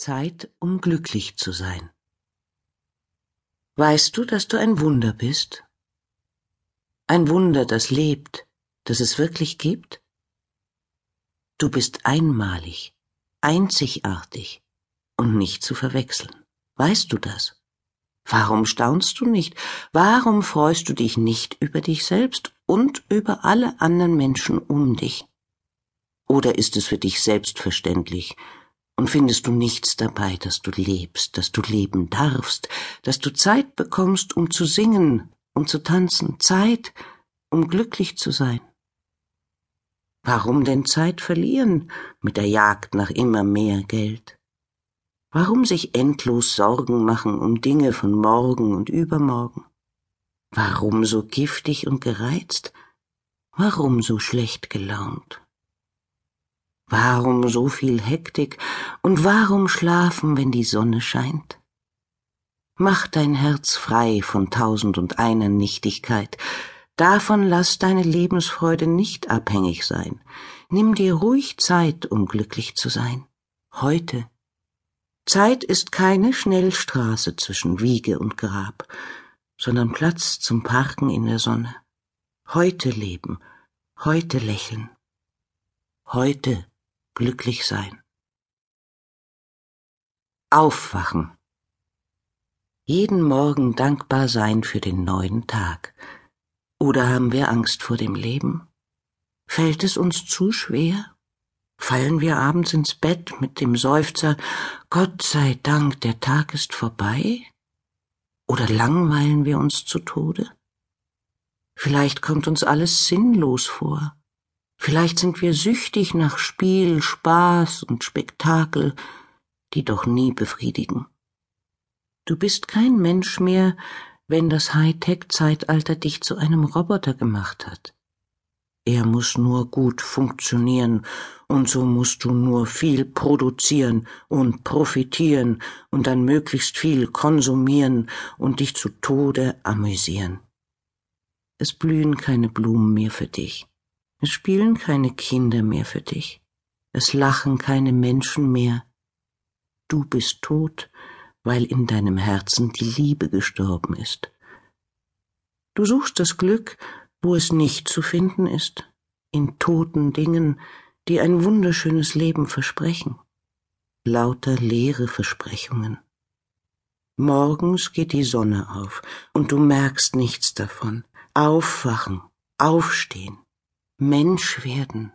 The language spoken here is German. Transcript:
Zeit, um glücklich zu sein. Weißt du, dass du ein Wunder bist? Ein Wunder, das lebt, das es wirklich gibt? Du bist einmalig, einzigartig und nicht zu verwechseln. Weißt du das? Warum staunst du nicht? Warum freust du dich nicht über dich selbst und über alle anderen Menschen um dich? Oder ist es für dich selbstverständlich, und findest du nichts dabei, dass du lebst, dass du leben darfst, dass du Zeit bekommst, um zu singen, um zu tanzen, Zeit, um glücklich zu sein? Warum denn Zeit verlieren mit der Jagd nach immer mehr Geld? Warum sich endlos Sorgen machen um Dinge von morgen und übermorgen? Warum so giftig und gereizt? Warum so schlecht gelaunt? Warum so viel Hektik und warum schlafen, wenn die Sonne scheint? Mach dein Herz frei von tausend und einer Nichtigkeit, davon lass deine Lebensfreude nicht abhängig sein. Nimm dir ruhig Zeit, um glücklich zu sein. Heute. Zeit ist keine Schnellstraße zwischen Wiege und Grab, sondern Platz zum Parken in der Sonne. Heute leben, heute lächeln, heute glücklich sein. Aufwachen. Jeden Morgen dankbar sein für den neuen Tag. Oder haben wir Angst vor dem Leben? Fällt es uns zu schwer? Fallen wir abends ins Bett mit dem Seufzer Gott sei Dank, der Tag ist vorbei? Oder langweilen wir uns zu Tode? Vielleicht kommt uns alles sinnlos vor. Vielleicht sind wir süchtig nach Spiel, Spaß und Spektakel, die doch nie befriedigen. Du bist kein Mensch mehr, wenn das Hightech-Zeitalter dich zu einem Roboter gemacht hat. Er muss nur gut funktionieren, und so musst du nur viel produzieren und profitieren und dann möglichst viel konsumieren und dich zu Tode amüsieren. Es blühen keine Blumen mehr für dich. Es spielen keine Kinder mehr für dich. Es lachen keine Menschen mehr. Du bist tot, weil in deinem Herzen die Liebe gestorben ist. Du suchst das Glück, wo es nicht zu finden ist, in toten Dingen, die ein wunderschönes Leben versprechen. Lauter leere Versprechungen. Morgens geht die Sonne auf, und du merkst nichts davon. Aufwachen, aufstehen, Mensch werden,